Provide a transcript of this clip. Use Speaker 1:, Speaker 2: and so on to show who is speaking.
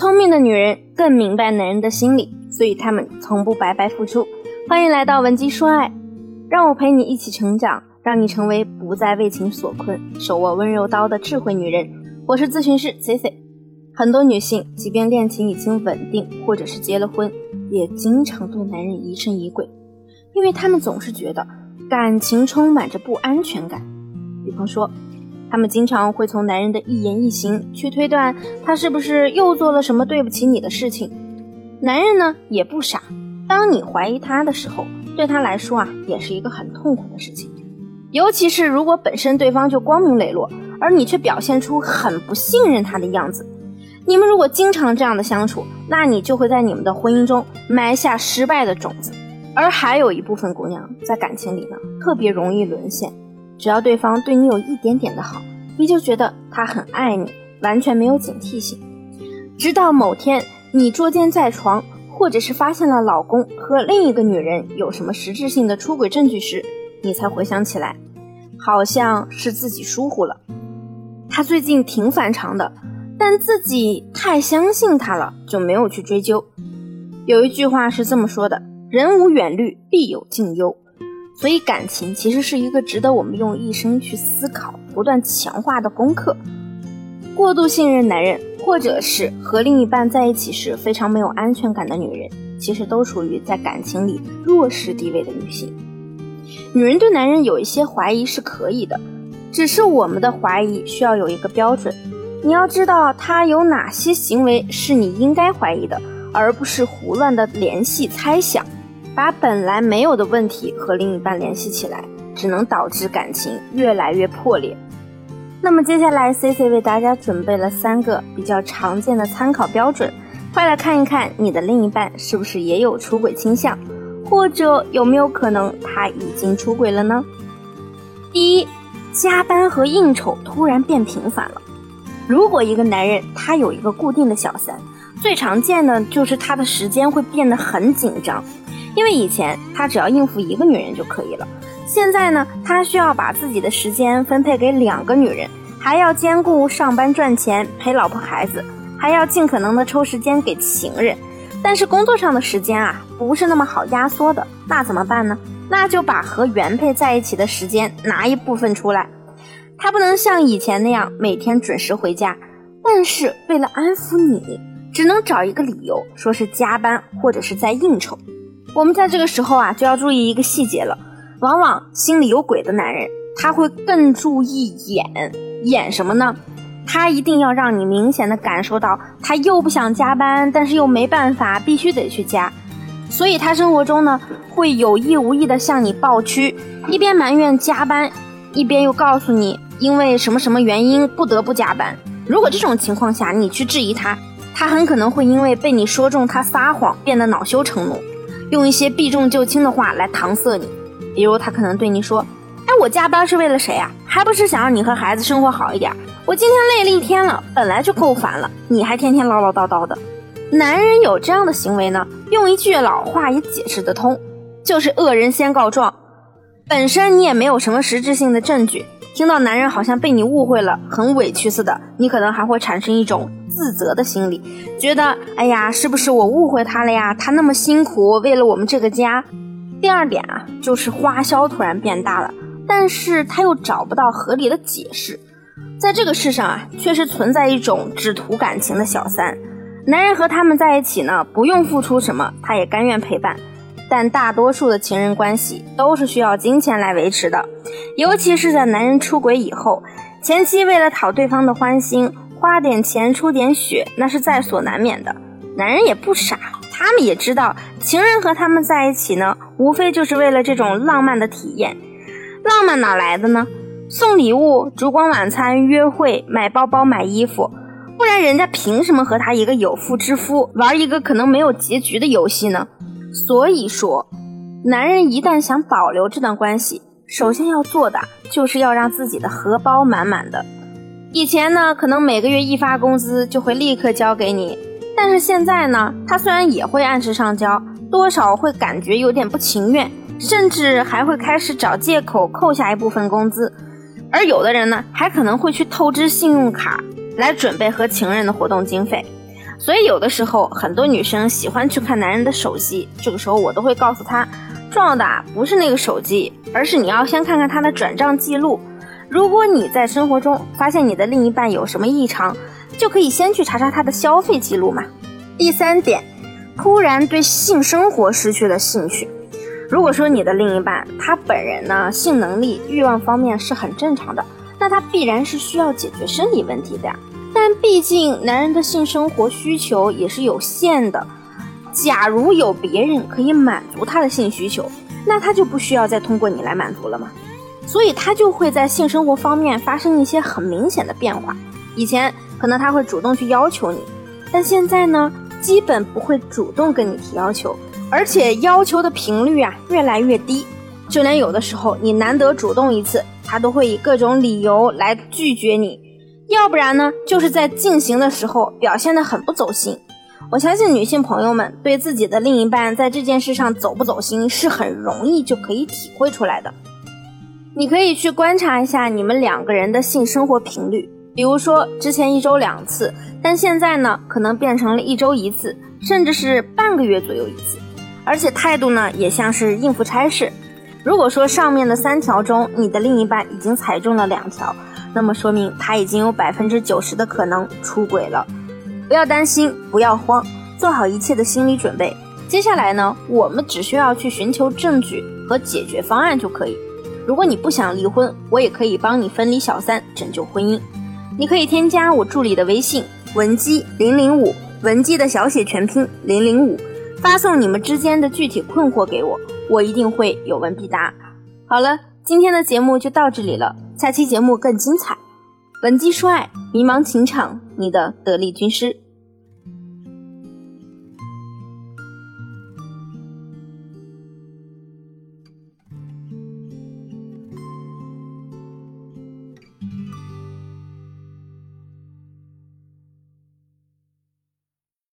Speaker 1: 聪明的女人更明白男人的心理，所以她们从不白白付出。欢迎来到文姬说爱，让我陪你一起成长，让你成为不再为情所困、手握温柔刀的智慧女人。我是咨询师 C C。很多女性即便恋情已经稳定，或者是结了婚，也经常对男人疑神疑鬼，因为她们总是觉得感情充满着不安全感。比方说。他们经常会从男人的一言一行去推断他是不是又做了什么对不起你的事情。男人呢也不傻，当你怀疑他的时候，对他来说啊也是一个很痛苦的事情。尤其是如果本身对方就光明磊落，而你却表现出很不信任他的样子，你们如果经常这样的相处，那你就会在你们的婚姻中埋下失败的种子。而还有一部分姑娘在感情里呢特别容易沦陷。只要对方对你有一点点的好，你就觉得他很爱你，完全没有警惕性。直到某天你捉奸在床，或者是发现了老公和另一个女人有什么实质性的出轨证据时，你才回想起来，好像是自己疏忽了。他最近挺反常的，但自己太相信他了，就没有去追究。有一句话是这么说的：人无远虑，必有近忧。所以，感情其实是一个值得我们用一生去思考、不断强化的功课。过度信任男人，或者是和另一半在一起时非常没有安全感的女人，其实都属于在感情里弱势地位的女性。女人对男人有一些怀疑是可以的，只是我们的怀疑需要有一个标准。你要知道他有哪些行为是你应该怀疑的，而不是胡乱的联系猜想。把本来没有的问题和另一半联系起来，只能导致感情越来越破裂。那么接下来，C C 为大家准备了三个比较常见的参考标准，快来看一看你的另一半是不是也有出轨倾向，或者有没有可能他已经出轨了呢？第一，加班和应酬突然变频繁了。如果一个男人他有一个固定的小三，最常见的就是他的时间会变得很紧张。因为以前他只要应付一个女人就可以了，现在呢，他需要把自己的时间分配给两个女人，还要兼顾上班赚钱陪老婆孩子，还要尽可能的抽时间给情人。但是工作上的时间啊，不是那么好压缩的，那怎么办呢？那就把和原配在一起的时间拿一部分出来。他不能像以前那样每天准时回家，但是为了安抚你，只能找一个理由，说是加班或者是在应酬。我们在这个时候啊，就要注意一个细节了。往往心里有鬼的男人，他会更注意演演什么呢？他一定要让你明显的感受到，他又不想加班，但是又没办法，必须得去加。所以他生活中呢，会有意无意的向你抱屈，一边埋怨加班，一边又告诉你因为什么什么原因不得不加班。如果这种情况下你去质疑他，他很可能会因为被你说中他撒谎，变得恼羞成怒。用一些避重就轻的话来搪塞你，比如他可能对你说：“哎，我加班是为了谁啊？还不是想让你和孩子生活好一点。我今天累了一天了，本来就够烦了，你还天天唠唠叨叨的。”男人有这样的行为呢，用一句老话也解释得通，就是恶人先告状。本身你也没有什么实质性的证据。听到男人好像被你误会了，很委屈似的，你可能还会产生一种自责的心理，觉得哎呀，是不是我误会他了呀？他那么辛苦，为了我们这个家。第二点啊，就是花销突然变大了，但是他又找不到合理的解释。在这个世上啊，确实存在一种只图感情的小三，男人和他们在一起呢，不用付出什么，他也甘愿陪伴。但大多数的情人关系都是需要金钱来维持的，尤其是在男人出轨以后，前妻为了讨对方的欢心，花点钱出点血，那是在所难免的。男人也不傻，他们也知道，情人和他们在一起呢，无非就是为了这种浪漫的体验。浪漫哪来的呢？送礼物、烛光晚餐、约会、买包包、买衣服，不然人家凭什么和他一个有妇之夫玩一个可能没有结局的游戏呢？所以说，男人一旦想保留这段关系，首先要做的就是要让自己的荷包满满的。以前呢，可能每个月一发工资就会立刻交给你，但是现在呢，他虽然也会按时上交，多少会感觉有点不情愿，甚至还会开始找借口扣下一部分工资。而有的人呢，还可能会去透支信用卡来准备和情人的活动经费。所以有的时候很多女生喜欢去看男人的手机，这个时候我都会告诉她，重要的啊不是那个手机，而是你要先看看他的转账记录。如果你在生活中发现你的另一半有什么异常，就可以先去查查他的消费记录嘛。第三点，突然对性生活失去了兴趣。如果说你的另一半他本人呢性能力、欲望方面是很正常的，那他必然是需要解决生理问题的呀。但毕竟男人的性生活需求也是有限的。假如有别人可以满足他的性需求，那他就不需要再通过你来满足了吗？所以他就会在性生活方面发生一些很明显的变化。以前可能他会主动去要求你，但现在呢，基本不会主动跟你提要求，而且要求的频率啊越来越低。就连有的时候你难得主动一次，他都会以各种理由来拒绝你。要不然呢，就是在进行的时候表现得很不走心。我相信女性朋友们对自己的另一半在这件事上走不走心是很容易就可以体会出来的。你可以去观察一下你们两个人的性生活频率，比如说之前一周两次，但现在呢可能变成了一周一次，甚至是半个月左右一次，而且态度呢也像是应付差事。如果说上面的三条中你的另一半已经踩中了两条，那么说明他已经有百分之九十的可能出轨了。不要担心，不要慌，做好一切的心理准备。接下来呢，我们只需要去寻求证据和解决方案就可以。如果你不想离婚，我也可以帮你分离小三，拯救婚姻。你可以添加我助理的微信文姬零零五，文姬的小写全拼零零五，发送你们之间的具体困惑给我，我一定会有问必答。好了，今天的节目就到这里了，下期节目更精彩。本期说爱，迷茫情场，你的得力军师。